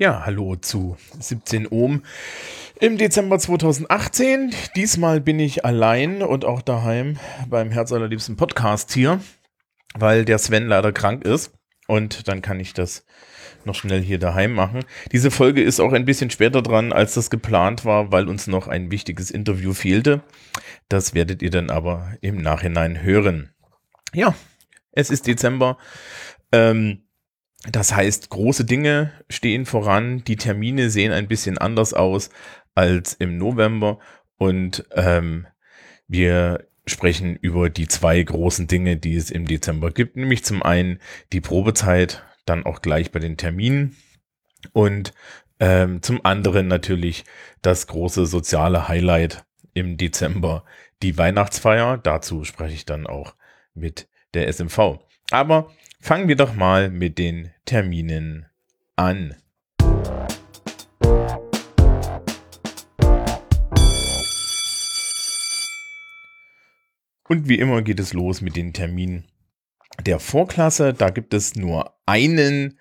Ja, hallo zu 17 Ohm im Dezember 2018. Diesmal bin ich allein und auch daheim beim Herz allerliebsten Podcast hier, weil der Sven leider krank ist. Und dann kann ich das noch schnell hier daheim machen. Diese Folge ist auch ein bisschen später dran, als das geplant war, weil uns noch ein wichtiges Interview fehlte. Das werdet ihr dann aber im Nachhinein hören. Ja, es ist Dezember. Ähm, das heißt, große Dinge stehen voran, die Termine sehen ein bisschen anders aus als im November und ähm, wir sprechen über die zwei großen Dinge, die es im Dezember gibt, nämlich zum einen die Probezeit, dann auch gleich bei den Terminen und ähm, zum anderen natürlich das große soziale Highlight im Dezember, die Weihnachtsfeier. Dazu spreche ich dann auch mit der SMV. Aber Fangen wir doch mal mit den Terminen an. Und wie immer geht es los mit den Terminen der Vorklasse. Da gibt es nur einen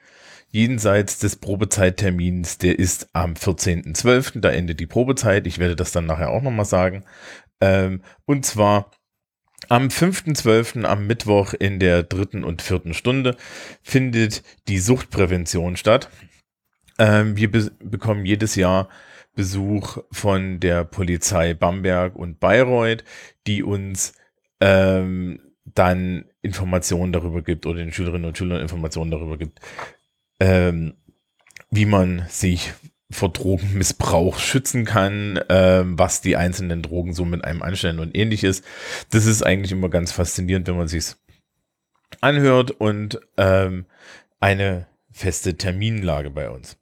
jenseits des Probezeittermins. Der ist am 14.12. Da endet die Probezeit. Ich werde das dann nachher auch nochmal sagen. Ähm, und zwar am 5.12. am Mittwoch in der dritten und vierten Stunde findet die Suchtprävention statt. Ähm, wir be bekommen jedes Jahr Besuch von der Polizei Bamberg und Bayreuth, die uns ähm, dann Informationen darüber gibt oder den Schülerinnen und Schülern Informationen darüber gibt, ähm, wie man sich vor Drogenmissbrauch schützen kann, äh, was die einzelnen Drogen so mit einem anstellen und ähnliches. Das ist eigentlich immer ganz faszinierend, wenn man sich's anhört und ähm, eine feste Terminlage bei uns.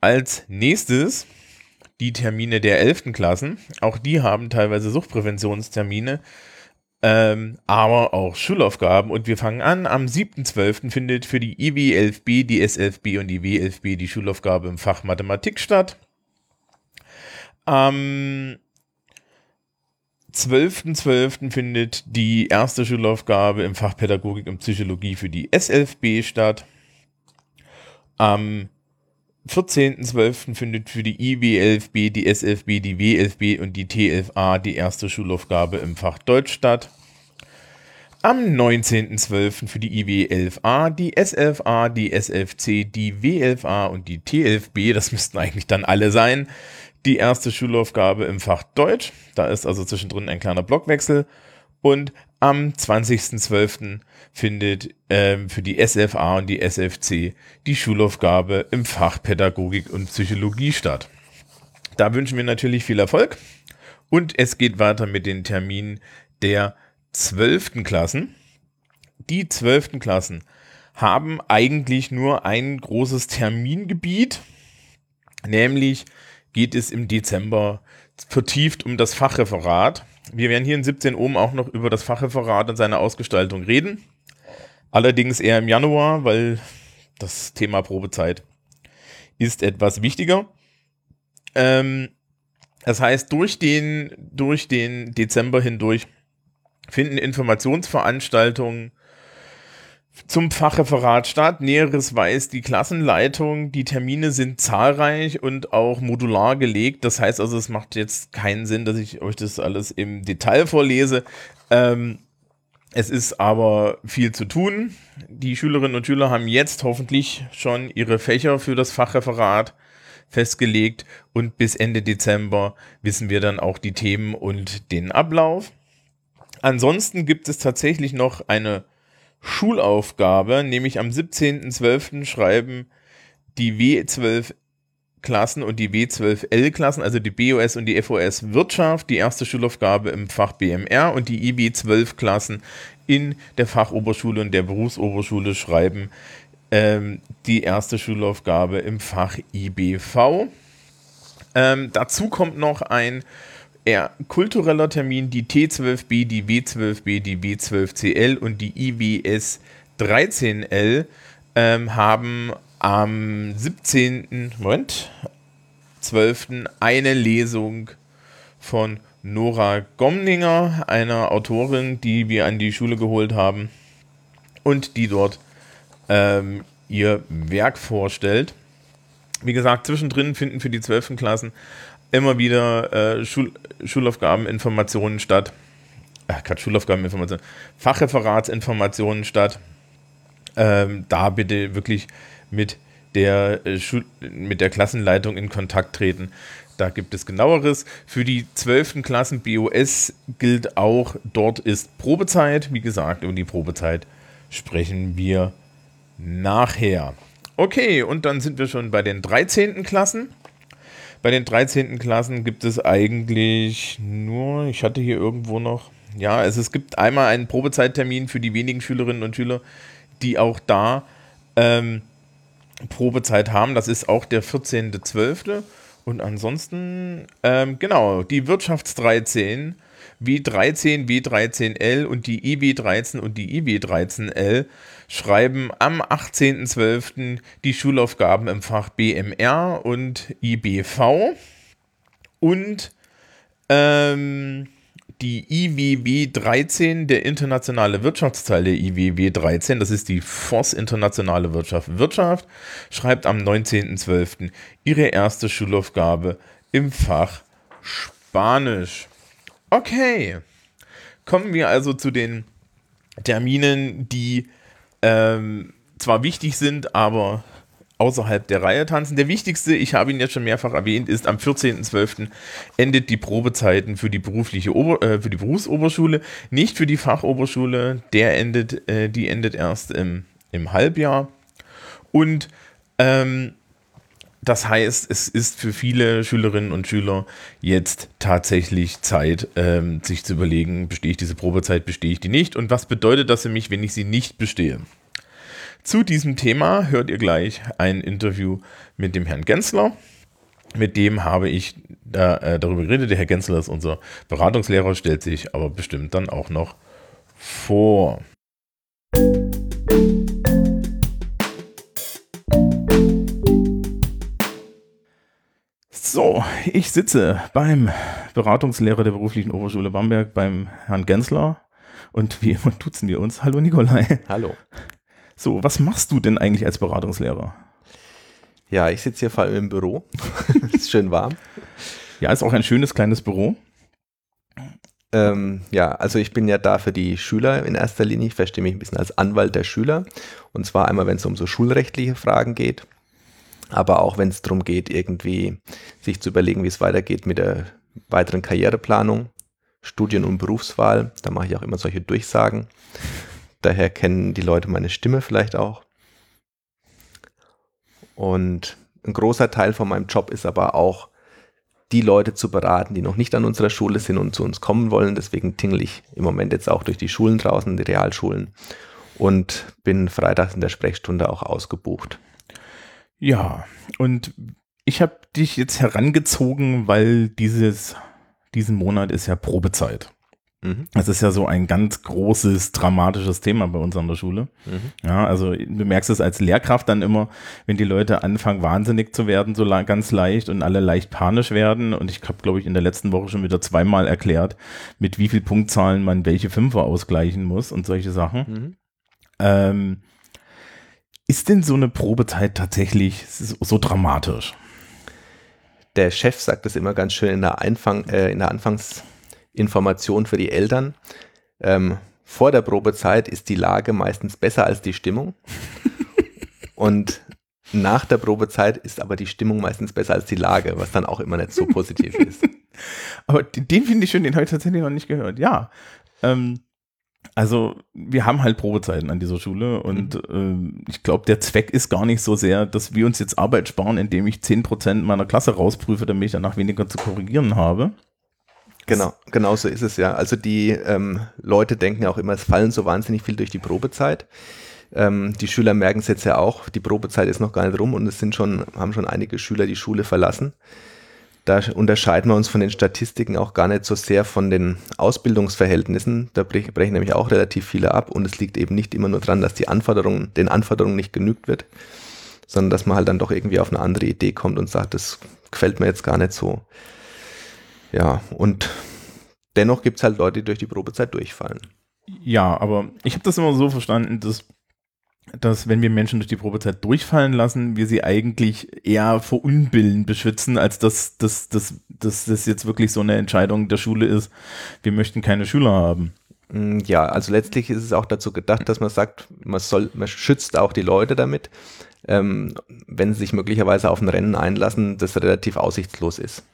Als nächstes die Termine der 11. Klassen. Auch die haben teilweise Suchtpräventionstermine ähm, aber auch Schulaufgaben. Und wir fangen an. Am 7.12. findet für die IW11B, die S11B und die W11B die Schulaufgabe im Fach Mathematik statt. Am 12.12. .12. findet die erste Schulaufgabe im Fach Pädagogik und Psychologie für die S11B statt. Am 14.12. findet für die IW11B, die S11B, die W11B und die T11A die erste Schulaufgabe im Fach Deutsch statt. Am 19.12. für die IW11A, die S11A, die S11C, die W11A und die T11B, das müssten eigentlich dann alle sein, die erste Schulaufgabe im Fach Deutsch. Da ist also zwischendrin ein kleiner Blockwechsel. Und am 20.12. findet ähm, für die SFA und die SFC die Schulaufgabe im Fach Pädagogik und Psychologie statt. Da wünschen wir natürlich viel Erfolg. Und es geht weiter mit den Terminen der 12. Klassen. Die 12. Klassen haben eigentlich nur ein großes Termingebiet, nämlich geht es im Dezember vertieft um das Fachreferat. Wir werden hier in 17 oben auch noch über das Fachreferat und seine Ausgestaltung reden. Allerdings eher im Januar, weil das Thema Probezeit ist etwas wichtiger. Ähm, das heißt, durch den, durch den Dezember hindurch finden Informationsveranstaltungen zum Fachreferat statt. Näheres weiß die Klassenleitung. Die Termine sind zahlreich und auch modular gelegt. Das heißt also, es macht jetzt keinen Sinn, dass ich euch das alles im Detail vorlese. Ähm, es ist aber viel zu tun. Die Schülerinnen und Schüler haben jetzt hoffentlich schon ihre Fächer für das Fachreferat festgelegt und bis Ende Dezember wissen wir dann auch die Themen und den Ablauf. Ansonsten gibt es tatsächlich noch eine Schulaufgabe, nämlich am 17.12. schreiben die W12 Klassen und die W12L Klassen, also die BOS und die FOS Wirtschaft, die erste Schulaufgabe im Fach BMR und die IB12 Klassen in der Fachoberschule und der Berufsoberschule schreiben ähm, die erste Schulaufgabe im Fach IBV. Ähm, dazu kommt noch ein eher kultureller Termin die T12B, die W12B, die W12CL und die IWS 13L ähm, haben am 17. Moment, 12. eine Lesung von Nora Gomninger, einer Autorin, die wir an die Schule geholt haben und die dort ähm, ihr Werk vorstellt. Wie gesagt, zwischendrin finden für die 12. Klassen immer wieder äh, Schul Schulaufgabeninformationen statt. Ach, Quatsch, Schulaufgabeninformationen. Fachreferatsinformationen statt. Ähm, da bitte wirklich mit der, äh, mit der Klassenleitung in Kontakt treten. Da gibt es genaueres. Für die 12. Klassen BOS gilt auch, dort ist Probezeit. Wie gesagt, über die Probezeit sprechen wir nachher. Okay, und dann sind wir schon bei den 13. Klassen. Bei den 13. Klassen gibt es eigentlich nur, ich hatte hier irgendwo noch, ja, also es gibt einmal einen Probezeittermin für die wenigen Schülerinnen und Schüler, die auch da ähm, Probezeit haben. Das ist auch der 14.12. Und ansonsten, ähm, genau, die Wirtschafts 13, W13, W13L und die IW13 und die IW13L schreiben am 18.12. die Schulaufgaben im Fach BMR und IBV. Und ähm, die IWW 13, der internationale Wirtschaftsteil der IWW 13, das ist die FOS Internationale Wirtschaft Wirtschaft, schreibt am 19.12. ihre erste Schulaufgabe im Fach Spanisch. Okay, kommen wir also zu den Terminen, die ähm, zwar wichtig sind, aber außerhalb der Reihe tanzen. Der wichtigste, ich habe ihn jetzt schon mehrfach erwähnt, ist am 14.12. endet die Probezeiten für die berufliche Ober äh, für die Berufsoberschule, nicht für die Fachoberschule. Der endet, äh, die endet erst im, im Halbjahr. Und ähm, das heißt, es ist für viele Schülerinnen und Schüler jetzt tatsächlich Zeit, ähm, sich zu überlegen, bestehe ich diese Probezeit, bestehe ich die nicht und was bedeutet das für mich, wenn ich sie nicht bestehe. Zu diesem Thema hört ihr gleich ein Interview mit dem Herrn Gensler. Mit dem habe ich da, äh, darüber geredet. Der Herr Gensler ist unser Beratungslehrer, stellt sich aber bestimmt dann auch noch vor. So, ich sitze beim Beratungslehrer der beruflichen Oberschule Bamberg, beim Herrn Gensler. Und wie immer duzen wir uns. Hallo Nikolai. Hallo. So, was machst du denn eigentlich als Beratungslehrer? Ja, ich sitze hier vor allem im Büro. ist schön warm. Ja, ist auch ein schönes kleines Büro. Ähm, ja, also ich bin ja da für die Schüler in erster Linie. Ich verstehe mich ein bisschen als Anwalt der Schüler. Und zwar einmal, wenn es um so schulrechtliche Fragen geht, aber auch wenn es darum geht, irgendwie sich zu überlegen, wie es weitergeht mit der weiteren Karriereplanung, Studien- und Berufswahl. Da mache ich auch immer solche Durchsagen. Daher kennen die Leute meine Stimme vielleicht auch. Und ein großer Teil von meinem Job ist aber auch, die Leute zu beraten, die noch nicht an unserer Schule sind und zu uns kommen wollen. Deswegen tingle ich im Moment jetzt auch durch die Schulen draußen, die Realschulen und bin freitags in der Sprechstunde auch ausgebucht. Ja, und ich habe dich jetzt herangezogen, weil dieses, diesen Monat ist ja Probezeit. Mhm. Das ist ja so ein ganz großes, dramatisches Thema bei uns an der Schule. Mhm. Ja, also du merkst es als Lehrkraft dann immer, wenn die Leute anfangen, wahnsinnig zu werden, so ganz leicht und alle leicht panisch werden. Und ich habe, glaube ich, in der letzten Woche schon wieder zweimal erklärt, mit wie viel Punktzahlen man welche Fünfer ausgleichen muss und solche Sachen. Mhm. Ähm, ist denn so eine Probezeit tatsächlich so, dramatisch? Der Chef sagt das immer ganz schön in der, Einfang, äh, in der Anfangs- Information für die Eltern. Ähm, vor der Probezeit ist die Lage meistens besser als die Stimmung. Und nach der Probezeit ist aber die Stimmung meistens besser als die Lage, was dann auch immer nicht so positiv ist. Aber den finde ich schön, den habe ich tatsächlich noch nicht gehört. Ja. Ähm, also wir haben halt Probezeiten an dieser Schule und mhm. ähm, ich glaube, der Zweck ist gar nicht so sehr, dass wir uns jetzt Arbeit sparen, indem ich 10% meiner Klasse rausprüfe, damit ich danach weniger zu korrigieren habe. Genau, genau so ist es ja. Also die ähm, Leute denken ja auch immer, es fallen so wahnsinnig viel durch die Probezeit. Ähm, die Schüler merken es jetzt ja auch, die Probezeit ist noch gar nicht rum und es sind schon, haben schon einige Schüler die Schule verlassen. Da unterscheiden wir uns von den Statistiken auch gar nicht so sehr von den Ausbildungsverhältnissen. Da brechen nämlich auch relativ viele ab und es liegt eben nicht immer nur daran, dass die Anforderungen, den Anforderungen nicht genügt wird, sondern dass man halt dann doch irgendwie auf eine andere Idee kommt und sagt, das gefällt mir jetzt gar nicht so. Ja, und dennoch gibt es halt Leute, die durch die Probezeit durchfallen. Ja, aber ich habe das immer so verstanden, dass dass wenn wir Menschen durch die Probezeit durchfallen lassen, wir sie eigentlich eher vor Unbillen beschützen, als dass das dass, dass, dass jetzt wirklich so eine Entscheidung der Schule ist, wir möchten keine Schüler haben. Mm, ja, also letztlich ist es auch dazu gedacht, dass man sagt, man soll, man schützt auch die Leute damit, ähm, wenn sie sich möglicherweise auf ein Rennen einlassen, das relativ aussichtslos ist.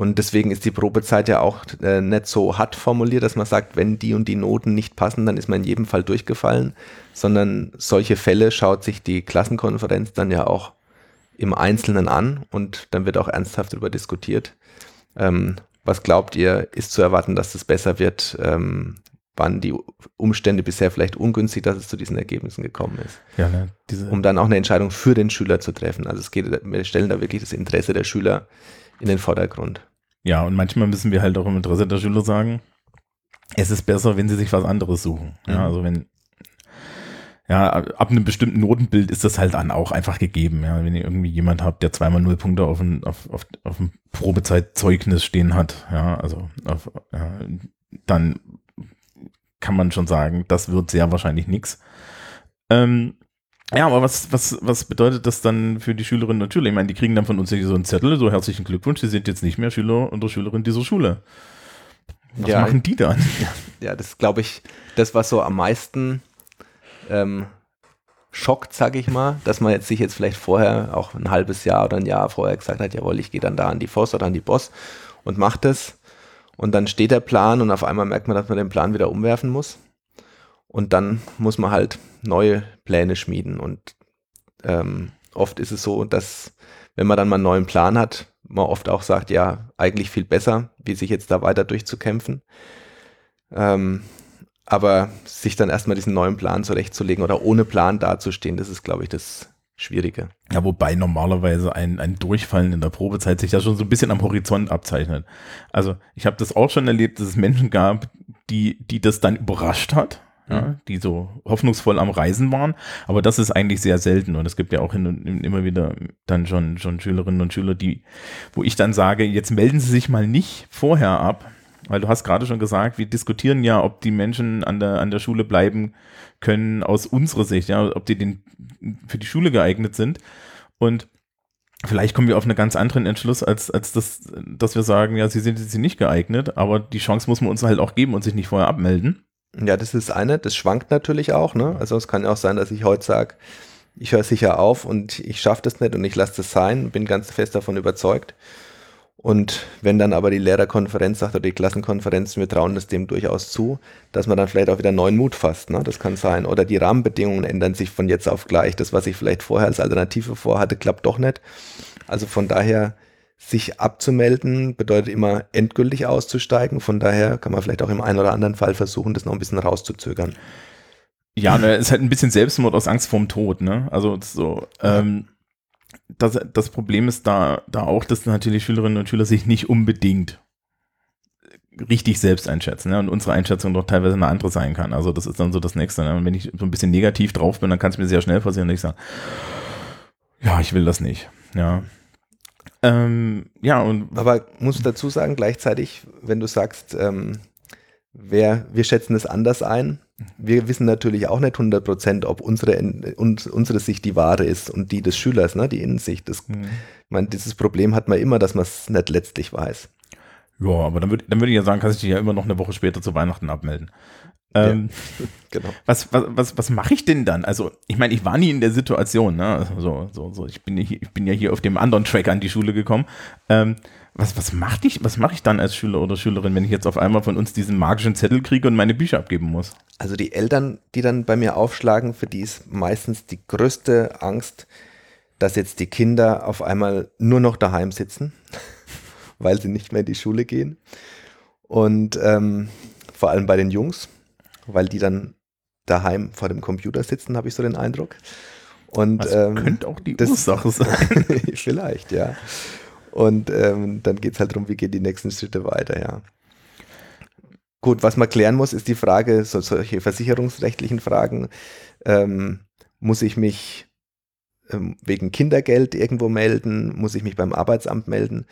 Und deswegen ist die Probezeit ja auch äh, nicht so hart formuliert, dass man sagt, wenn die und die Noten nicht passen, dann ist man in jedem Fall durchgefallen, sondern solche Fälle schaut sich die Klassenkonferenz dann ja auch im Einzelnen an und dann wird auch ernsthaft darüber diskutiert. Ähm, was glaubt ihr, ist zu erwarten, dass es besser wird? Ähm, waren die Umstände bisher vielleicht ungünstig, dass es zu diesen Ergebnissen gekommen ist? Ja, ne, um dann auch eine Entscheidung für den Schüler zu treffen. Also es geht, wir stellen da wirklich das Interesse der Schüler in den Vordergrund. Ja, und manchmal müssen wir halt auch im Interesse der Schüler sagen, es ist besser, wenn sie sich was anderes suchen. Ja, mhm. also wenn, ja, ab einem bestimmten Notenbild ist das halt dann auch einfach gegeben. Ja, wenn ihr irgendwie jemand habt, der zweimal null Punkte auf ein, auf, auf, auf ein Probezeitzeugnis stehen hat, ja, also auf, ja, dann kann man schon sagen, das wird sehr wahrscheinlich nichts. Ähm, ja, aber was, was, was bedeutet das dann für die Schülerinnen und Schüler? Ich meine, die kriegen dann von uns so einen Zettel, so herzlichen Glückwunsch, sie sind jetzt nicht mehr Schüler oder Schülerin dieser Schule. Was ja, machen die dann? Ja, das glaube ich, das, was so am meisten ähm, schockt, sage ich mal, dass man jetzt sich jetzt vielleicht vorher, auch ein halbes Jahr oder ein Jahr vorher gesagt hat, jawohl, ich gehe dann da an die FOS oder an die BOS und mache das. Und dann steht der Plan und auf einmal merkt man, dass man den Plan wieder umwerfen muss. Und dann muss man halt neue Pläne schmieden. Und ähm, oft ist es so, dass wenn man dann mal einen neuen Plan hat, man oft auch sagt, ja, eigentlich viel besser, wie sich jetzt da weiter durchzukämpfen. Ähm, aber sich dann erstmal diesen neuen Plan zurechtzulegen oder ohne Plan dazustehen, das ist, glaube ich, das Schwierige. Ja, wobei normalerweise ein, ein Durchfallen in der Probezeit sich ja schon so ein bisschen am Horizont abzeichnet. Also ich habe das auch schon erlebt, dass es Menschen gab, die, die das dann überrascht hat ja, mhm. die so hoffnungsvoll am Reisen waren. Aber das ist eigentlich sehr selten und es gibt ja auch hin und immer wieder dann schon, schon Schülerinnen und Schüler, die, wo ich dann sage, jetzt melden Sie sich mal nicht vorher ab, weil du hast gerade schon gesagt, wir diskutieren ja, ob die Menschen an der, an der Schule bleiben können aus unserer Sicht, ja, ob die den, für die Schule geeignet sind. Und vielleicht kommen wir auf einen ganz anderen Entschluss, als, als das, dass wir sagen, ja, sie sind jetzt nicht geeignet, aber die Chance muss man uns halt auch geben und sich nicht vorher abmelden. Ja, das ist eine. Das schwankt natürlich auch. Ne? Also es kann ja auch sein, dass ich heute sage, ich höre sicher auf und ich schaffe das nicht und ich lasse das sein, bin ganz fest davon überzeugt. Und wenn dann aber die Lehrerkonferenz sagt oder die Klassenkonferenz, wir trauen das dem durchaus zu, dass man dann vielleicht auch wieder neuen Mut fasst. Ne? Das kann sein. Oder die Rahmenbedingungen ändern sich von jetzt auf gleich. Das, was ich vielleicht vorher als Alternative vorhatte, klappt doch nicht. Also von daher sich abzumelden bedeutet immer endgültig auszusteigen. Von daher kann man vielleicht auch im einen oder anderen Fall versuchen, das noch ein bisschen rauszuzögern. Ja, ne, ist halt ein bisschen Selbstmord aus Angst vorm Tod, ne? Also so, ähm, das, das Problem ist da, da auch, dass natürlich Schülerinnen und Schüler sich nicht unbedingt richtig selbst einschätzen. Ne? Und unsere Einschätzung doch teilweise eine andere sein kann. Also das ist dann so das Nächste. Ne? Und wenn ich so ein bisschen negativ drauf bin, dann kann es mir sehr schnell passieren, dass ich sage, ja, ich will das nicht. Ja. Ähm, ja, und. Aber muss dazu sagen, gleichzeitig, wenn du sagst, ähm, wer, wir schätzen es anders ein, wir wissen natürlich auch nicht 100 Prozent, ob unsere, uns, unsere Sicht die wahre ist und die des Schülers, ne, die Innensicht. Das, mhm. Ich meine, dieses Problem hat man immer, dass man es nicht letztlich weiß. Ja, aber dann würde dann würd ich ja sagen, kannst du dich ja immer noch eine Woche später zu Weihnachten abmelden. Ähm, ja, genau. Was, was, was, was mache ich denn dann? Also, ich meine, ich war nie in der Situation, ne? So, so, so. Ich, bin hier, ich bin ja hier auf dem anderen Track an die Schule gekommen. Ähm, was, was mache ich, was mache ich dann als Schüler oder Schülerin, wenn ich jetzt auf einmal von uns diesen magischen Zettel kriege und meine Bücher abgeben muss? Also die Eltern, die dann bei mir aufschlagen, für die ist meistens die größte Angst, dass jetzt die Kinder auf einmal nur noch daheim sitzen, weil sie nicht mehr in die Schule gehen. Und ähm, vor allem bei den Jungs weil die dann daheim vor dem Computer sitzen, habe ich so den Eindruck. Und, das ähm, könnte auch die das, Ursache sein. vielleicht, ja. Und ähm, dann geht es halt darum, wie gehen die nächsten Schritte weiter, ja. Gut, was man klären muss, ist die Frage, so, solche versicherungsrechtlichen Fragen. Ähm, muss ich mich ähm, wegen Kindergeld irgendwo melden? Muss ich mich beim Arbeitsamt melden?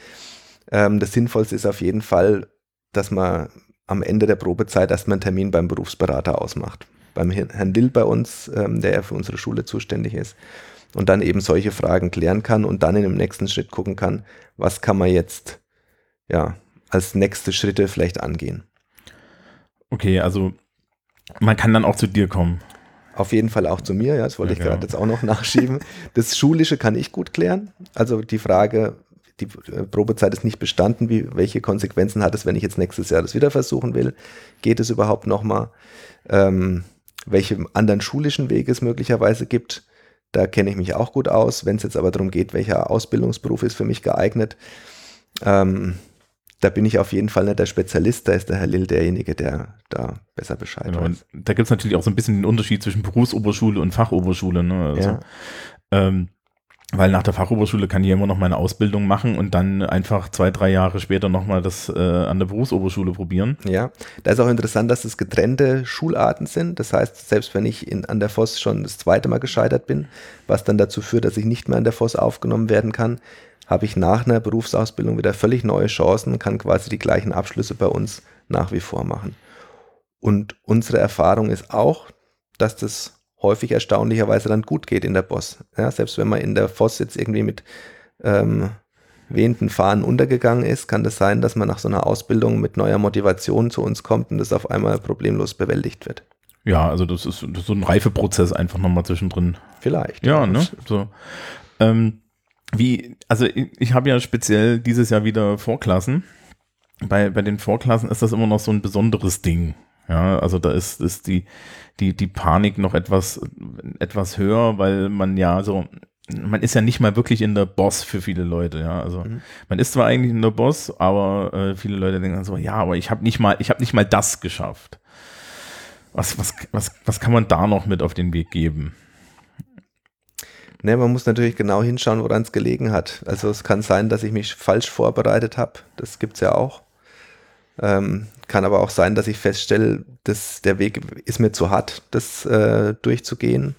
Ähm, das Sinnvollste ist auf jeden Fall, dass man am Ende der Probezeit erstmal einen Termin beim Berufsberater ausmacht. beim Herrn Dill bei uns, ähm, der ja für unsere Schule zuständig ist. Und dann eben solche Fragen klären kann und dann in dem nächsten Schritt gucken kann, was kann man jetzt ja als nächste Schritte vielleicht angehen. Okay, also man kann dann auch zu dir kommen. Auf jeden Fall auch zu mir, ja, das wollte ja, ich gerade genau. jetzt auch noch nachschieben. Das Schulische kann ich gut klären. Also die Frage, die äh, Probezeit ist nicht bestanden, wie, welche Konsequenzen hat es, wenn ich jetzt nächstes Jahr das wieder versuchen will? Geht es überhaupt nochmal? Ähm, welche anderen schulischen Wege es möglicherweise gibt, da kenne ich mich auch gut aus. Wenn es jetzt aber darum geht, welcher Ausbildungsberuf ist für mich geeignet, ähm, da bin ich auf jeden Fall nicht der Spezialist, da ist der Herr Lill derjenige, der da besser Bescheid genau, weiß. da gibt es natürlich auch so ein bisschen den Unterschied zwischen Berufsoberschule und Fachoberschule. Ne? Also, ja. ähm, weil nach der Fachoberschule kann ich immer noch meine Ausbildung machen und dann einfach zwei, drei Jahre später nochmal das äh, an der Berufsoberschule probieren. Ja, da ist auch interessant, dass es getrennte Schularten sind. Das heißt, selbst wenn ich in, an der FOS schon das zweite Mal gescheitert bin, was dann dazu führt, dass ich nicht mehr an der FOS aufgenommen werden kann, habe ich nach einer Berufsausbildung wieder völlig neue Chancen, kann quasi die gleichen Abschlüsse bei uns nach wie vor machen. Und unsere Erfahrung ist auch, dass das häufig erstaunlicherweise dann gut geht in der Boss. Ja, selbst wenn man in der Voss jetzt irgendwie mit ähm, wehenden Fahnen untergegangen ist, kann das sein, dass man nach so einer Ausbildung mit neuer Motivation zu uns kommt und das auf einmal problemlos bewältigt wird. Ja, also das ist, das ist so ein Reifeprozess einfach nochmal zwischendrin. Vielleicht. Ja, ne? So. Ähm, wie, also ich, ich habe ja speziell dieses Jahr wieder Vorklassen. Bei, bei den Vorklassen ist das immer noch so ein besonderes Ding. Ja, also da ist, ist die, die, die Panik noch etwas, etwas höher, weil man ja so, man ist ja nicht mal wirklich in der Boss für viele Leute, ja. Also mhm. man ist zwar eigentlich in der Boss, aber äh, viele Leute denken so, ja, aber ich habe nicht mal, ich habe nicht mal das geschafft. Was, was, was, was kann man da noch mit auf den Weg geben? Ne, man muss natürlich genau hinschauen, woran es gelegen hat. Also es kann sein, dass ich mich falsch vorbereitet habe. Das gibt es ja auch. Ähm, kann aber auch sein, dass ich feststelle, dass der Weg ist mir zu hart, das äh, durchzugehen.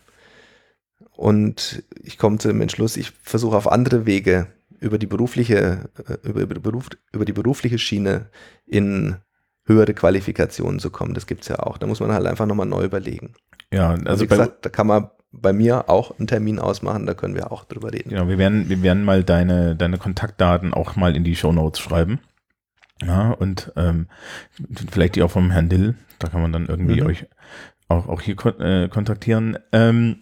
Und ich komme zu dem Entschluss, ich versuche auf andere Wege über die berufliche, äh, über, über, Beruf, über die berufliche Schiene in höhere Qualifikationen zu kommen. Das gibt es ja auch. Da muss man halt einfach nochmal neu überlegen. Ja, also, also wie gesagt, da kann man bei mir auch einen Termin ausmachen, da können wir auch drüber reden. Genau, wir werden, wir werden mal deine, deine Kontaktdaten auch mal in die Show Notes schreiben. Ja, und ähm, vielleicht die auch vom Herrn Dill, da kann man dann irgendwie mhm. euch auch, auch hier kon äh, kontaktieren. Ähm,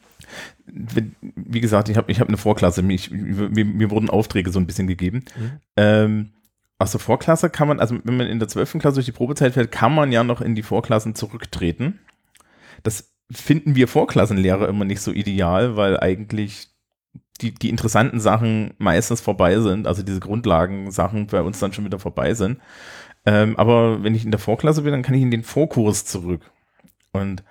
wie gesagt, ich habe ich hab eine Vorklasse, mich, mir, mir wurden Aufträge so ein bisschen gegeben. Mhm. Ähm, aus der Vorklasse kann man, also wenn man in der 12. Klasse durch die Probezeit fällt, kann man ja noch in die Vorklassen zurücktreten. Das finden wir Vorklassenlehrer immer nicht so ideal, weil eigentlich die, die interessanten Sachen meistens vorbei sind, also diese Grundlagensachen bei uns dann schon wieder vorbei sind. Ähm, aber wenn ich in der Vorklasse bin, dann kann ich in den Vorkurs zurück. Und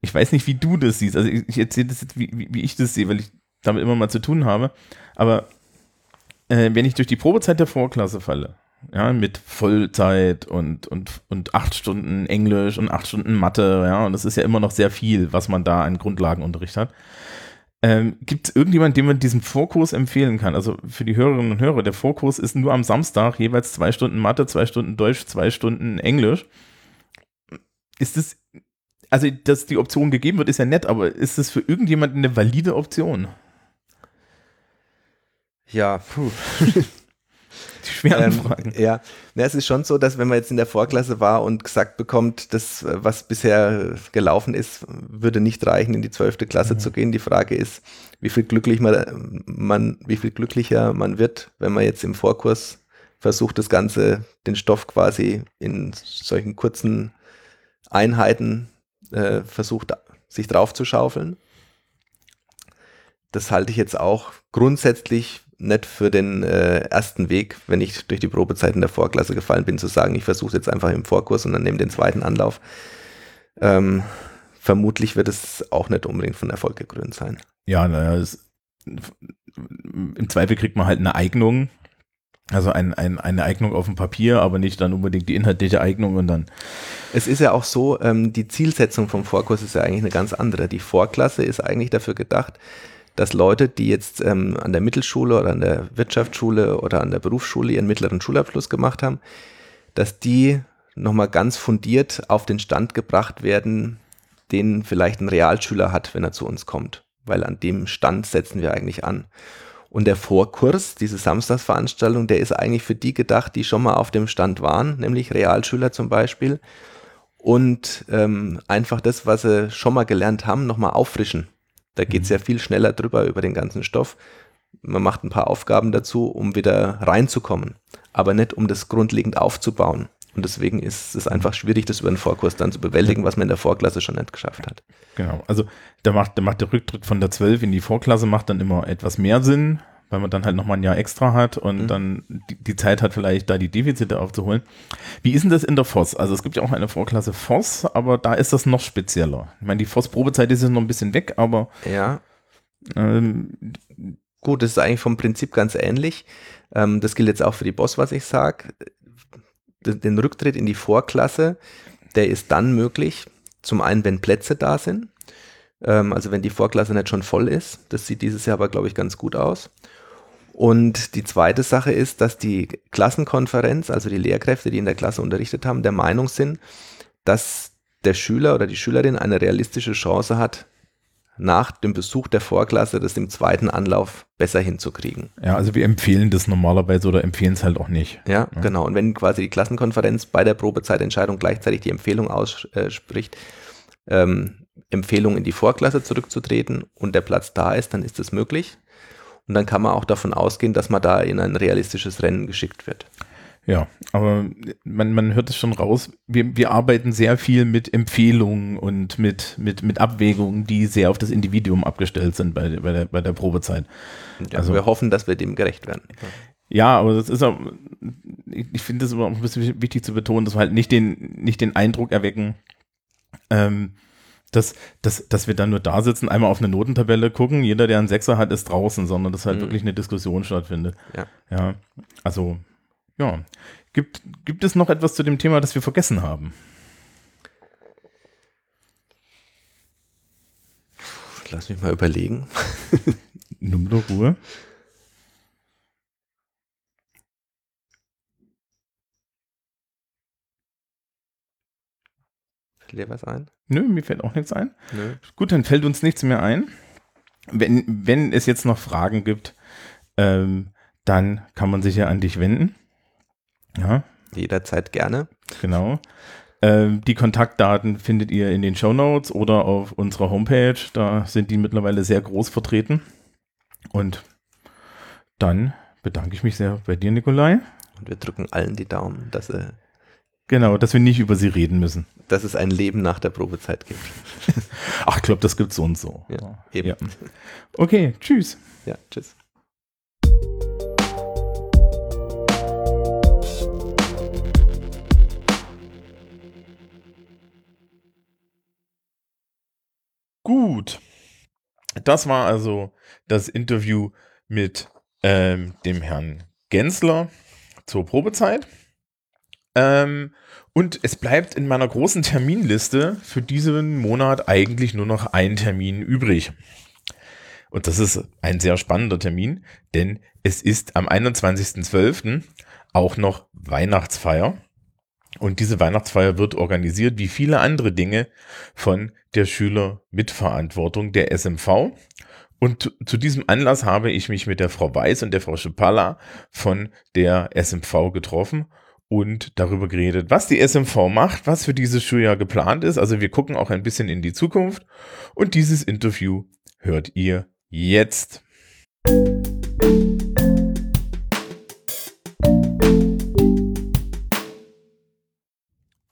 ich weiß nicht, wie du das siehst. Also ich, ich erzähle das jetzt, wie, wie, ich das sehe, weil ich damit immer mal zu tun habe. Aber äh, wenn ich durch die Probezeit der Vorklasse falle, ja, mit Vollzeit und, und, und acht Stunden Englisch und acht Stunden Mathe, ja, und das ist ja immer noch sehr viel, was man da an Grundlagenunterricht hat. Ähm, Gibt es irgendjemanden, dem man diesen Vorkurs empfehlen kann? Also für die Hörerinnen und Hörer, der Vorkurs ist nur am Samstag jeweils zwei Stunden Mathe, zwei Stunden Deutsch, zwei Stunden Englisch. Ist es, also dass die Option gegeben wird, ist ja nett, aber ist es für irgendjemanden eine valide Option? Ja, puh. Die schweren ähm, Fragen. Ja, Na, es ist schon so, dass wenn man jetzt in der Vorklasse war und gesagt bekommt, das, was bisher gelaufen ist, würde nicht reichen, in die zwölfte Klasse mhm. zu gehen. Die Frage ist, wie viel, glücklich man, man, wie viel glücklicher man wird, wenn man jetzt im Vorkurs versucht, das Ganze, den Stoff quasi in solchen kurzen Einheiten äh, versucht, sich drauf zu schaufeln. Das halte ich jetzt auch grundsätzlich nicht für den äh, ersten Weg, wenn ich durch die Probezeit in der Vorklasse gefallen bin, zu sagen, ich versuche jetzt einfach im Vorkurs und dann nehme den zweiten Anlauf. Ähm, vermutlich wird es auch nicht unbedingt von Erfolg gekrönt sein. Ja, naja, im Zweifel kriegt man halt eine Eignung, also ein, ein, eine Eignung auf dem Papier, aber nicht dann unbedingt die inhaltliche Eignung und dann. Es ist ja auch so, ähm, die Zielsetzung vom Vorkurs ist ja eigentlich eine ganz andere. Die Vorklasse ist eigentlich dafür gedacht, dass Leute, die jetzt ähm, an der Mittelschule oder an der Wirtschaftsschule oder an der Berufsschule ihren mittleren Schulabschluss gemacht haben, dass die nochmal ganz fundiert auf den Stand gebracht werden, den vielleicht ein Realschüler hat, wenn er zu uns kommt. Weil an dem Stand setzen wir eigentlich an. Und der Vorkurs, diese Samstagsveranstaltung, der ist eigentlich für die gedacht, die schon mal auf dem Stand waren, nämlich Realschüler zum Beispiel. Und ähm, einfach das, was sie schon mal gelernt haben, nochmal auffrischen. Da geht es mhm. ja viel schneller drüber über den ganzen Stoff. Man macht ein paar Aufgaben dazu, um wieder reinzukommen, aber nicht um das grundlegend aufzubauen. Und deswegen ist es einfach schwierig, das über einen Vorkurs dann zu bewältigen, was man in der Vorklasse schon nicht geschafft hat. Genau. Also da macht, da macht der Rücktritt von der 12 in die Vorklasse macht dann immer etwas mehr Sinn, weil man dann halt nochmal ein Jahr extra hat und mhm. dann die, die, Zeit hat, vielleicht da die Defizite aufzuholen. Wie ist denn das in der FOS? Also es gibt ja auch eine Vorklasse FOS, aber da ist das noch spezieller. Ich meine, die FOS-Probezeit ist jetzt noch ein bisschen weg, aber ja. Ähm, Gut, das ist eigentlich vom Prinzip ganz ähnlich. Ähm, das gilt jetzt auch für die Boss, was ich sage. Den Rücktritt in die Vorklasse, der ist dann möglich, zum einen, wenn Plätze da sind, ähm, also wenn die Vorklasse nicht schon voll ist. Das sieht dieses Jahr aber, glaube ich, ganz gut aus. Und die zweite Sache ist, dass die Klassenkonferenz, also die Lehrkräfte, die in der Klasse unterrichtet haben, der Meinung sind, dass der Schüler oder die Schülerin eine realistische Chance hat, nach dem Besuch der Vorklasse das im zweiten Anlauf besser hinzukriegen. Ja, also wir empfehlen das normalerweise oder empfehlen es halt auch nicht. Ja, ja, genau. Und wenn quasi die Klassenkonferenz bei der Probezeitentscheidung gleichzeitig die Empfehlung ausspricht, ähm, Empfehlung in die Vorklasse zurückzutreten und der Platz da ist, dann ist das möglich. Und dann kann man auch davon ausgehen, dass man da in ein realistisches Rennen geschickt wird. Ja, aber man, man hört es schon raus. Wir, wir arbeiten sehr viel mit Empfehlungen und mit, mit, mit Abwägungen, die sehr auf das Individuum abgestellt sind bei, bei, der, bei der Probezeit. Ja, also wir hoffen, dass wir dem gerecht werden. Ja, aber das ist auch, ich finde es immer auch ein bisschen wichtig zu betonen, dass wir halt nicht den, nicht den Eindruck erwecken, ähm, dass, dass, dass wir dann nur da sitzen, einmal auf eine Notentabelle gucken, jeder, der einen Sechser hat, ist draußen, sondern dass halt mhm. wirklich eine Diskussion stattfindet. Ja. Ja, also ja. Gibt, gibt es noch etwas zu dem Thema, das wir vergessen haben? Lass mich mal überlegen. Nimm doch Ruhe. Fällt dir was ein? Nö, mir fällt auch nichts ein. Nö. Gut, dann fällt uns nichts mehr ein. Wenn, wenn es jetzt noch Fragen gibt, ähm, dann kann man sich ja an dich wenden. Ja. Jederzeit gerne. Genau. Ähm, die Kontaktdaten findet ihr in den Show Notes oder auf unserer Homepage. Da sind die mittlerweile sehr groß vertreten. Und dann bedanke ich mich sehr bei dir, Nikolai. Und wir drücken allen die Daumen, dass sie. Genau, dass wir nicht über sie reden müssen. Dass es ein Leben nach der Probezeit gibt. Ach, ich glaube, das gibt so und so. Ja, eben. Ja. Okay, tschüss. Ja, tschüss. Gut. Das war also das Interview mit ähm, dem Herrn Gensler zur Probezeit. Ähm, und es bleibt in meiner großen Terminliste für diesen Monat eigentlich nur noch ein Termin übrig. Und das ist ein sehr spannender Termin, denn es ist am 21.12. auch noch Weihnachtsfeier. Und diese Weihnachtsfeier wird organisiert, wie viele andere Dinge, von der Schülermitverantwortung der SMV. Und zu diesem Anlass habe ich mich mit der Frau Weiß und der Frau Schipalla von der SMV getroffen und darüber geredet, was die SMV macht, was für dieses Schuljahr geplant ist. Also wir gucken auch ein bisschen in die Zukunft. Und dieses Interview hört ihr jetzt.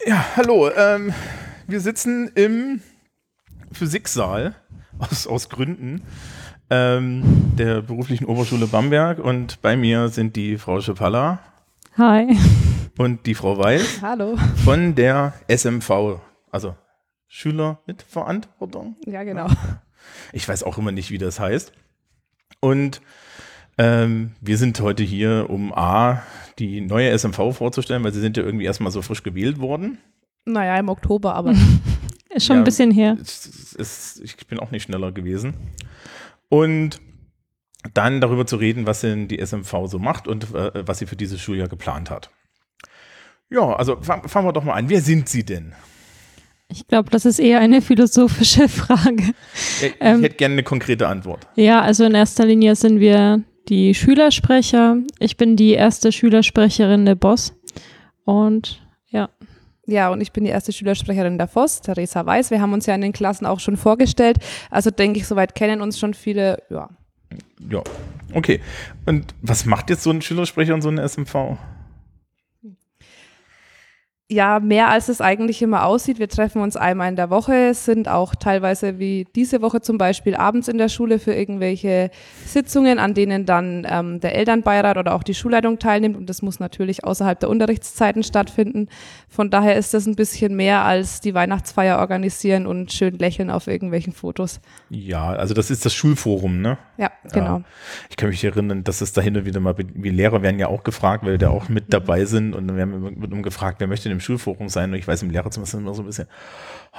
Ja, hallo. Ähm, wir sitzen im Physiksaal aus, aus Gründen ähm, der beruflichen Oberschule Bamberg und bei mir sind die Frau Schepalla. Hi. Und die Frau Weiß. Hallo. Von der SMV, also Schüler mit Verantwortung. Ja, genau. Ich weiß auch immer nicht, wie das heißt. Und ähm, wir sind heute hier, um A, die neue SMV vorzustellen, weil sie sind ja irgendwie erstmal so frisch gewählt worden. Naja, im Oktober, aber ist schon ja, ein bisschen her. Es, es, ich bin auch nicht schneller gewesen. Und dann darüber zu reden, was denn die SMV so macht und äh, was sie für dieses Schuljahr geplant hat. Ja, also fangen wir doch mal an. Wer sind Sie denn? Ich glaube, das ist eher eine philosophische Frage. Ich ähm, hätte gerne eine konkrete Antwort. Ja, also in erster Linie sind wir die Schülersprecher. Ich bin die erste Schülersprecherin der Boss. Und ja. Ja, und ich bin die erste Schülersprecherin der FOS, Theresa Weiß. Wir haben uns ja in den Klassen auch schon vorgestellt. Also denke ich, soweit kennen uns schon viele, ja. Ja, okay. Und was macht jetzt so ein Schülersprecher und so ein SMV? Ja, mehr als es eigentlich immer aussieht. Wir treffen uns einmal in der Woche, sind auch teilweise wie diese Woche zum Beispiel abends in der Schule für irgendwelche Sitzungen, an denen dann ähm, der Elternbeirat oder auch die Schulleitung teilnimmt. Und das muss natürlich außerhalb der Unterrichtszeiten stattfinden. Von daher ist das ein bisschen mehr als die Weihnachtsfeier organisieren und schön lächeln auf irgendwelchen Fotos. Ja, also das ist das Schulforum, ne? Ja, genau. Ja. Ich kann mich erinnern, dass es da hin und wieder mal, wie Lehrer werden ja auch gefragt, weil da auch mit dabei sind und dann werden wir gefragt, wer möchte denn im Schulforum sein. Und ich weiß, im Lehrerzimmer immer so ein bisschen,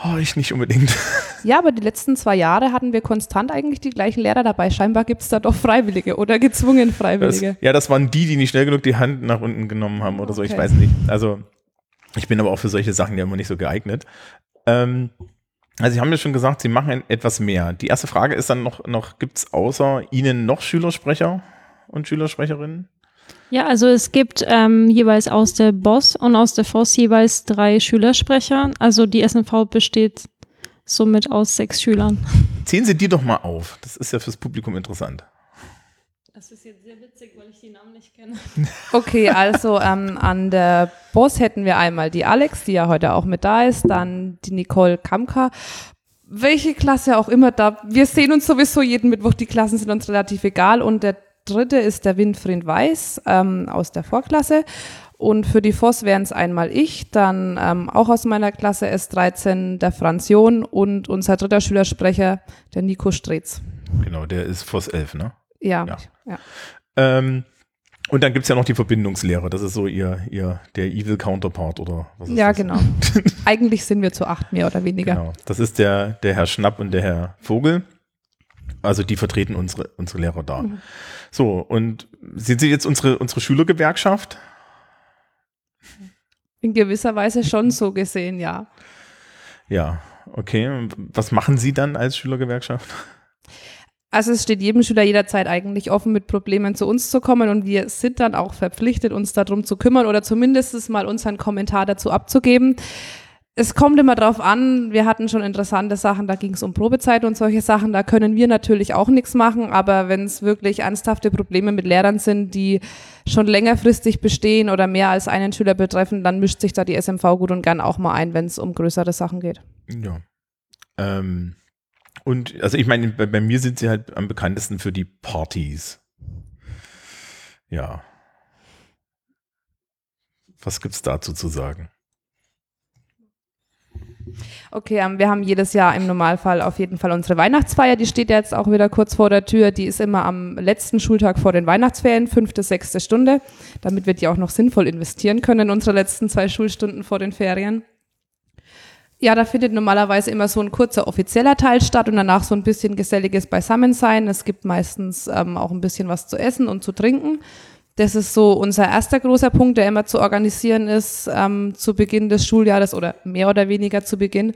oh, ich nicht unbedingt. Ja, aber die letzten zwei Jahre hatten wir konstant eigentlich die gleichen Lehrer dabei. Scheinbar gibt es da doch Freiwillige oder gezwungen Freiwillige. Das, ja, das waren die, die nicht schnell genug die Hand nach unten genommen haben oder okay. so. Ich weiß nicht. Also, ich bin aber auch für solche Sachen ja immer nicht so geeignet. Ähm, also Sie haben ja schon gesagt, Sie machen etwas mehr. Die erste Frage ist dann noch, noch gibt es außer Ihnen noch Schülersprecher und Schülersprecherinnen? Ja, also es gibt ähm, jeweils aus der BOS und aus der FOS jeweils drei Schülersprecher. Also die SNV besteht somit aus sechs Schülern. Zählen Sie die doch mal auf. Das ist ja fürs Publikum interessant. Das ist jetzt sehr witzig, weil ich die Namen nicht kenne. Okay, also ähm, an der BOS hätten wir einmal die Alex, die ja heute auch mit da ist, dann die Nicole Kamka, welche Klasse auch immer da. Wir sehen uns sowieso jeden Mittwoch, die Klassen sind uns relativ egal und der dritte ist der Winfried Weiß ähm, aus der Vorklasse. Und für die FOS wären es einmal ich, dann ähm, auch aus meiner Klasse S13 der Franz John und unser dritter Schülersprecher, der Nico Stretz. Genau, der ist FOS 11, ne? Ja. ja. ja. Ähm, und dann gibt es ja noch die Verbindungslehre. Das ist so ihr, ihr der Evil Counterpart oder was ist Ja, das? genau. Eigentlich sind wir zu acht mehr oder weniger. Genau. Das ist der, der Herr Schnapp und der Herr Vogel. Also die vertreten unsere, unsere Lehrer da. Mhm. So, und sind Sie jetzt unsere, unsere Schülergewerkschaft? In gewisser Weise schon so gesehen, ja. Ja, okay. Was machen Sie dann als Schülergewerkschaft? Also es steht jedem Schüler jederzeit eigentlich offen, mit Problemen zu uns zu kommen und wir sind dann auch verpflichtet, uns darum zu kümmern oder zumindest mal unseren Kommentar dazu abzugeben es kommt immer drauf an, wir hatten schon interessante Sachen, da ging es um Probezeit und solche Sachen, da können wir natürlich auch nichts machen, aber wenn es wirklich ernsthafte Probleme mit Lehrern sind, die schon längerfristig bestehen oder mehr als einen Schüler betreffen, dann mischt sich da die SMV gut und gern auch mal ein, wenn es um größere Sachen geht. Ja. Ähm, und also ich meine, bei, bei mir sind sie halt am bekanntesten für die Partys. Ja. Was gibt's dazu zu sagen? Okay, ähm, wir haben jedes Jahr im Normalfall auf jeden Fall unsere Weihnachtsfeier. Die steht jetzt auch wieder kurz vor der Tür. Die ist immer am letzten Schultag vor den Weihnachtsferien, fünfte, sechste Stunde, damit wir die auch noch sinnvoll investieren können in unsere letzten zwei Schulstunden vor den Ferien. Ja, da findet normalerweise immer so ein kurzer offizieller Teil statt und danach so ein bisschen geselliges Beisammensein. Es gibt meistens ähm, auch ein bisschen was zu essen und zu trinken. Das ist so unser erster großer Punkt, der immer zu organisieren ist ähm, zu Beginn des Schuljahres oder mehr oder weniger zu Beginn.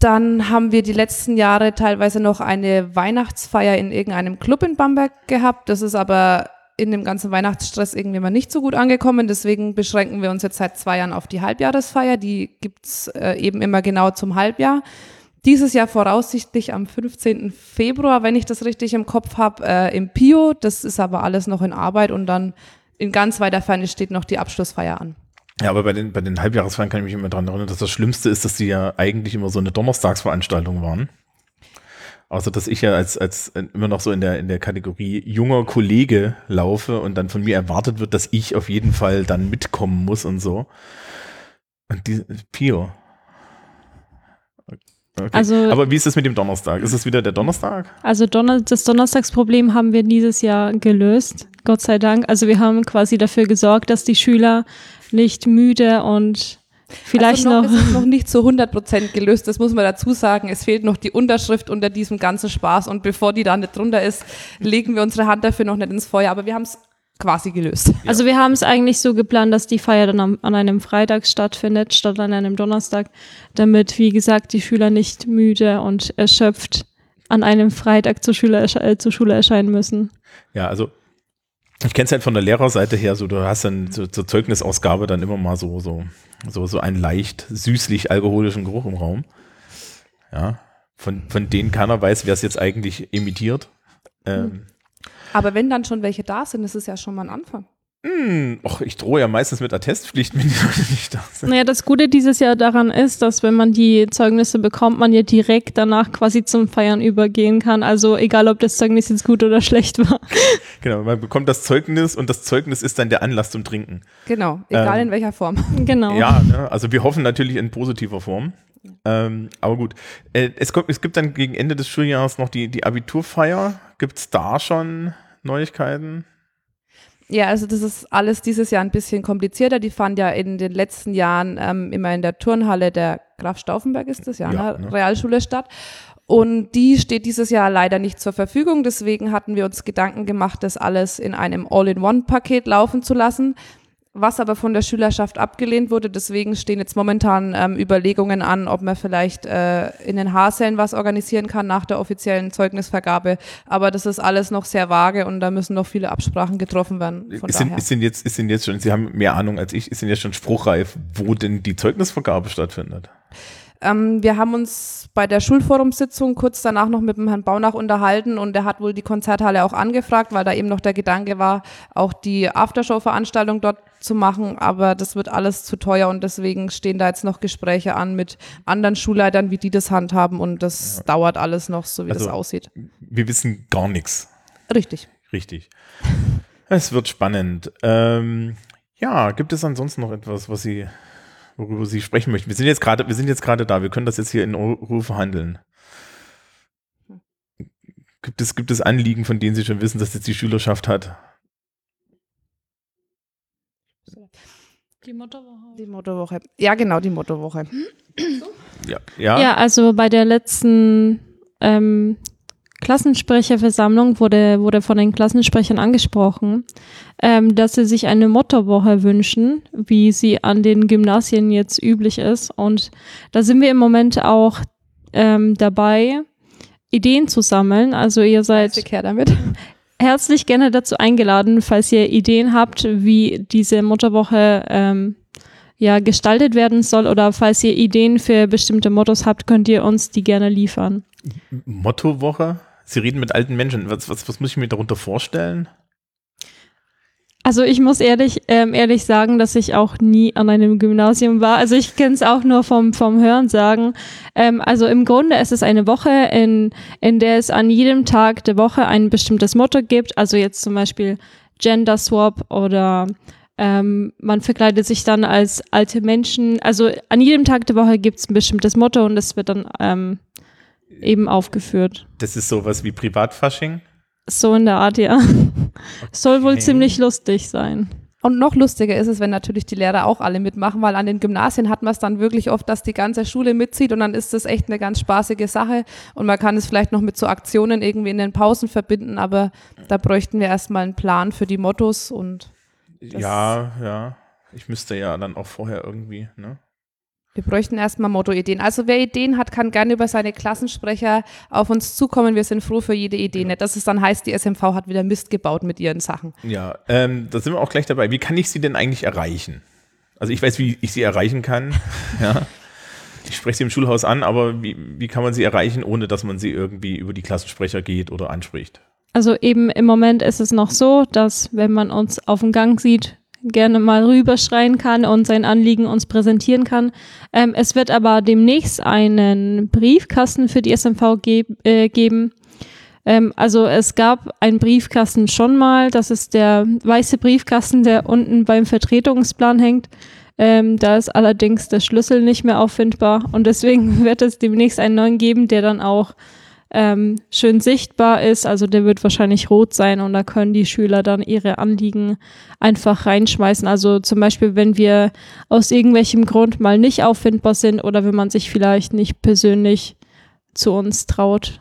Dann haben wir die letzten Jahre teilweise noch eine Weihnachtsfeier in irgendeinem Club in Bamberg gehabt. Das ist aber in dem ganzen Weihnachtsstress irgendwie mal nicht so gut angekommen. Deswegen beschränken wir uns jetzt seit zwei Jahren auf die Halbjahresfeier. Die gibt's äh, eben immer genau zum Halbjahr. Dieses Jahr voraussichtlich am 15. Februar, wenn ich das richtig im Kopf habe, äh, im Pio. Das ist aber alles noch in Arbeit und dann in ganz weiter Ferne steht noch die Abschlussfeier an. Ja, aber bei den, bei den Halbjahresfeiern kann ich mich immer daran erinnern, dass das Schlimmste ist, dass die ja eigentlich immer so eine Donnerstagsveranstaltung waren. Außer dass ich ja als, als immer noch so in der, in der Kategorie junger Kollege laufe und dann von mir erwartet wird, dass ich auf jeden Fall dann mitkommen muss und so. Und die Pio. Okay. Also, Aber wie ist es mit dem Donnerstag? Ist es wieder der Donnerstag? Also Donner das Donnerstagsproblem haben wir dieses Jahr gelöst, Gott sei Dank. Also wir haben quasi dafür gesorgt, dass die Schüler nicht müde und vielleicht also noch, noch ist es noch nicht zu 100 Prozent gelöst. Das muss man dazu sagen. Es fehlt noch die Unterschrift unter diesem ganzen Spaß und bevor die da nicht drunter ist, legen wir unsere Hand dafür noch nicht ins Feuer. Aber wir haben es quasi gelöst. Also wir haben es eigentlich so geplant, dass die Feier dann am, an einem Freitag stattfindet, statt an einem Donnerstag, damit, wie gesagt, die Schüler nicht müde und erschöpft an einem Freitag zur Schule, äh, zur Schule erscheinen müssen. Ja, also ich kenne es halt von der Lehrerseite her, so du hast dann so, zur Zeugnisausgabe dann immer mal so, so, so, so einen leicht süßlich alkoholischen Geruch im Raum. Ja, von, von denen keiner weiß, wer es jetzt eigentlich imitiert. Ähm, Aber wenn dann schon welche da sind, ist es ja schon mal ein Anfang. Hm, och, ich drohe ja meistens mit Attestpflicht, wenn die Leute nicht da sind. Naja, das Gute dieses Jahr daran ist, dass wenn man die Zeugnisse bekommt, man ja direkt danach quasi zum Feiern übergehen kann. Also egal, ob das Zeugnis jetzt gut oder schlecht war. Genau, man bekommt das Zeugnis und das Zeugnis ist dann der Anlass zum Trinken. Genau, egal Ähm, in welcher Form. Genau. Ja, ne? also wir hoffen natürlich in positiver Form. Ähm, aber gut, äh, es, kommt, es gibt dann gegen Ende des Schuljahres noch die, die Abiturfeier. Gibt es da schon Neuigkeiten? Ja, also das ist alles dieses Jahr ein bisschen komplizierter. Die fand ja in den letzten Jahren ähm, immer in der Turnhalle der Graf Stauffenberg ist das ja, Ja, ne? ne? Realschule statt. Und die steht dieses Jahr leider nicht zur Verfügung. Deswegen hatten wir uns Gedanken gemacht, das alles in einem All-in-One-Paket laufen zu lassen, was aber von der Schülerschaft abgelehnt wurde. Deswegen stehen jetzt momentan ähm, Überlegungen an, ob man vielleicht äh, in den Haarsälen was organisieren kann nach der offiziellen Zeugnisvergabe. Aber das ist alles noch sehr vage und da müssen noch viele Absprachen getroffen werden. Von Ist denn, daher. ist denn jetzt, ist denn jetzt schon, Sie haben mehr Ahnung als ich, ist denn jetzt schon spruchreif, wo denn die Zeugnisvergabe stattfindet? Ähm, wir haben uns bei der Schulforumssitzung kurz danach noch mit dem Herrn Baunach unterhalten und er hat wohl die Konzerthalle auch angefragt, weil da eben noch der Gedanke war, auch die Aftershow-Veranstaltung dort zu machen, aber das wird alles zu teuer und deswegen stehen da jetzt noch Gespräche an mit anderen Schulleitern, wie die das handhaben und das dauert alles noch, so wie das Also- aussieht. Wir wissen gar nichts. Richtig. Richtig. Es wird spannend. Ähm, ja, gibt es ansonsten noch etwas, was Sie, worüber Sie sprechen möchten? Wir sind jetzt gerade, wir sind jetzt gerade da. Wir können das jetzt hier in Ruhe verhandeln. Gibt es, gibt es Anliegen, von denen Sie schon wissen, dass jetzt die Schülerschaft hat? Die Mottowoche. Die Mottowoche. Ja, genau, die Mottowoche. Ja. Ja. Ja, also bei der letzten ähm, Klassensprecherversammlung wurde, wurde von den Klassensprechern angesprochen, ähm, dass sie sich eine Mottowoche wünschen, wie sie an den Gymnasien jetzt üblich ist. Und da sind wir im Moment auch ähm, dabei, Ideen zu sammeln. Also ihr seid Verkehr damit. Herzlich gerne dazu eingeladen, falls ihr Ideen habt, wie diese Mottowoche ähm, ja, gestaltet werden soll oder falls ihr Ideen für bestimmte Mottos habt, könnt ihr uns die gerne liefern. Mottowoche? Sie reden mit alten Menschen. Was, was, was muss ich mir darunter vorstellen? Also ich muss ehrlich, ähm, ehrlich sagen, dass ich auch nie an einem Gymnasium war. Also ich kenne es auch nur vom, vom Hören sagen. Ähm, also im Grunde ist es eine Woche, in, in der es an jedem Tag der Woche ein bestimmtes Motto gibt. Also jetzt zum Beispiel Gender Swap oder ähm, man verkleidet sich dann als alte Menschen. Also an jedem Tag der Woche gibt es ein bestimmtes Motto und das wird dann ähm, eben aufgeführt. Das ist sowas wie Privatfasching. So in der Art, ja. Soll wohl Okay. ziemlich lustig sein. Und noch lustiger ist es, wenn natürlich die Lehrer auch alle mitmachen, weil an den Gymnasien hat man es dann wirklich oft, dass die ganze Schule mitzieht und dann ist das echt eine ganz spaßige Sache und man kann es vielleicht noch mit so Aktionen irgendwie in den Pausen verbinden, aber da bräuchten wir erstmal einen Plan für die Mottos und ja, ja. Ich müsste ja dann auch vorher irgendwie, ne? Wir bräuchten erstmal Motto-Ideen. Also wer Ideen hat, kann gerne über seine Klassensprecher auf uns zukommen. Wir sind froh für jede Idee. Nicht, dass es dann heißt, die SMV hat wieder Mist gebaut mit ihren Sachen. Ja, ähm, da sind wir auch gleich dabei. Wie kann ich sie denn eigentlich erreichen? Also ich weiß, wie ich sie erreichen kann. ja. Ich spreche sie im Schulhaus an, aber wie, wie kann man sie erreichen, ohne dass man sie irgendwie über die Klassensprecher geht oder anspricht? Also eben im Moment ist es noch so, dass wenn man uns auf dem Gang sieht, gerne mal rüberschreien kann und sein Anliegen uns präsentieren kann. Ähm, es wird aber demnächst einen Briefkasten für die SMV ge äh, geben. Ähm, also es gab einen Briefkasten schon mal. Das ist der weiße Briefkasten, der unten beim Vertretungsplan hängt. Ähm, da ist allerdings der Schlüssel nicht mehr auffindbar und deswegen wird es demnächst einen neuen geben, der dann auch ähm, schön sichtbar ist. Also der wird wahrscheinlich rot sein und da können die Schüler dann ihre Anliegen einfach reinschmeißen. Also zum Beispiel, wenn wir aus irgendwelchem Grund mal nicht auffindbar sind oder wenn man sich vielleicht nicht persönlich zu uns traut.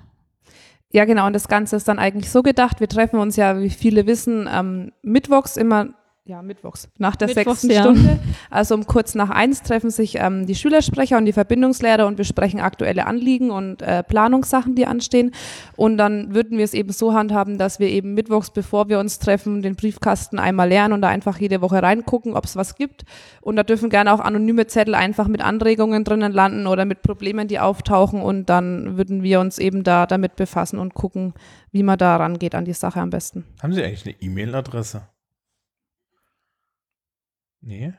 Ja, genau. Und das Ganze ist dann eigentlich so gedacht. Wir treffen uns ja, wie viele wissen, ähm, mittwochs immer ja, mittwochs, nach der Mittwochs, sechsten ja. Stunde. Also um kurz nach eins treffen sich ähm, die Schülersprecher und die Verbindungslehrer und besprechen aktuelle Anliegen und äh, Planungssachen, die anstehen. Und dann würden wir es eben so handhaben, dass wir eben mittwochs, bevor wir uns treffen, den Briefkasten einmal lernen und da einfach jede Woche reingucken, ob es was gibt. Und da dürfen gerne auch anonyme Zettel einfach mit Anregungen drinnen landen oder mit Problemen, die auftauchen. Und dann würden wir uns eben da damit befassen und gucken, wie man da rangeht an die Sache am besten. Haben Sie eigentlich eine E-Mail-Adresse? Nee.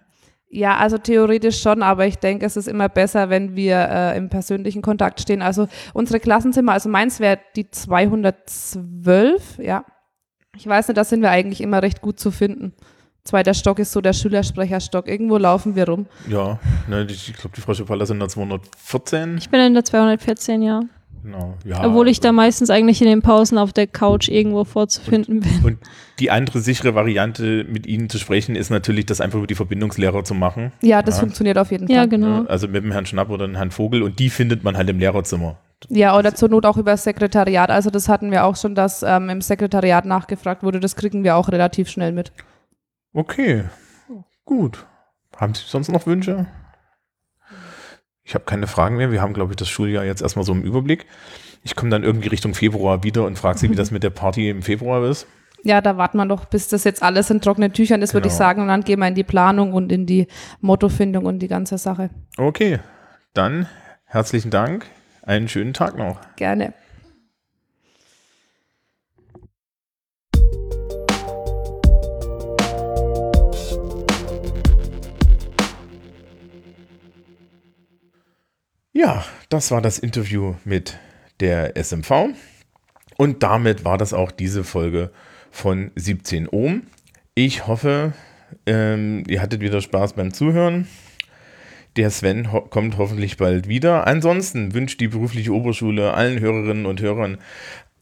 Ja, also theoretisch schon, aber ich denke, es ist immer besser, wenn wir äh, im persönlichen Kontakt stehen. Also unsere Klassenzimmer, also meins wäre die 212, ja. Ich weiß nicht, da sind wir eigentlich immer recht gut zu finden. Zweiter Stock ist so der Schülersprecherstock. Irgendwo laufen wir rum. Ja, ne, ich glaube, die Frau Schippaler sind da 214. Ich bin in der 214, ja. Genau, ja. Obwohl ich da meistens eigentlich in den Pausen auf der Couch irgendwo vorzufinden bin. Und die andere sichere Variante, mit Ihnen zu sprechen, ist natürlich, das einfach über die Verbindungslehrer zu machen. Ja, das Ja. funktioniert auf jeden Fall. Ja, genau. Also mit dem Herrn Schnapp oder dem Herrn Vogel. Und die findet man halt im Lehrerzimmer. Ja, oder zur Not auch über das Sekretariat. Also das hatten wir auch schon, dass ähm, im Sekretariat nachgefragt wurde. Das kriegen wir auch relativ schnell mit. Okay, gut. Haben Sie sonst noch Wünsche? Ich habe keine Fragen mehr. Wir haben, glaube ich, das Schuljahr jetzt erstmal so im Überblick. Ich komme dann irgendwie Richtung Februar wieder und frage Sie, wie das mit der Party im Februar ist. Ja, da warten wir noch, bis das jetzt alles in trockenen Tüchern ist, würde ich Genau. sagen. Und dann gehen wir in die Planung und in die Mottofindung und die ganze Sache. Okay, dann herzlichen Dank. Einen schönen Tag noch. Gerne. Ja, das war das Interview mit der SMV. Und damit war das auch diese Folge von 17 Ohm. Ich hoffe, ähm, ihr hattet wieder Spaß beim Zuhören. Der Sven ho kommt hoffentlich bald wieder. Ansonsten wünscht die berufliche Oberschule allen Hörerinnen und Hörern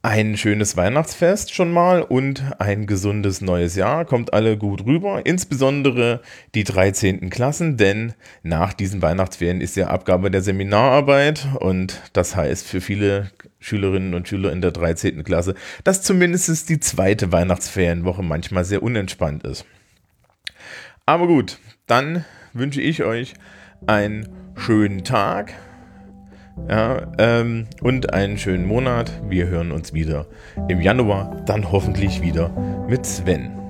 ein schönes Weihnachtsfest schon mal und ein gesundes neues Jahr. Kommt alle gut rüber, insbesondere die 13. Klassen, denn nach diesen Weihnachtsferien ist ja Abgabe der Seminararbeit und das heißt für viele Schülerinnen und Schüler in der 13. Klasse, dass zumindest die zweite Weihnachtsferienwoche manchmal sehr unentspannt ist. Aber gut, dann wünsche ich euch einen schönen Tag ja, ähm, und einen schönen Monat. Wir hören uns wieder im Januar, dann hoffentlich wieder mit Sven.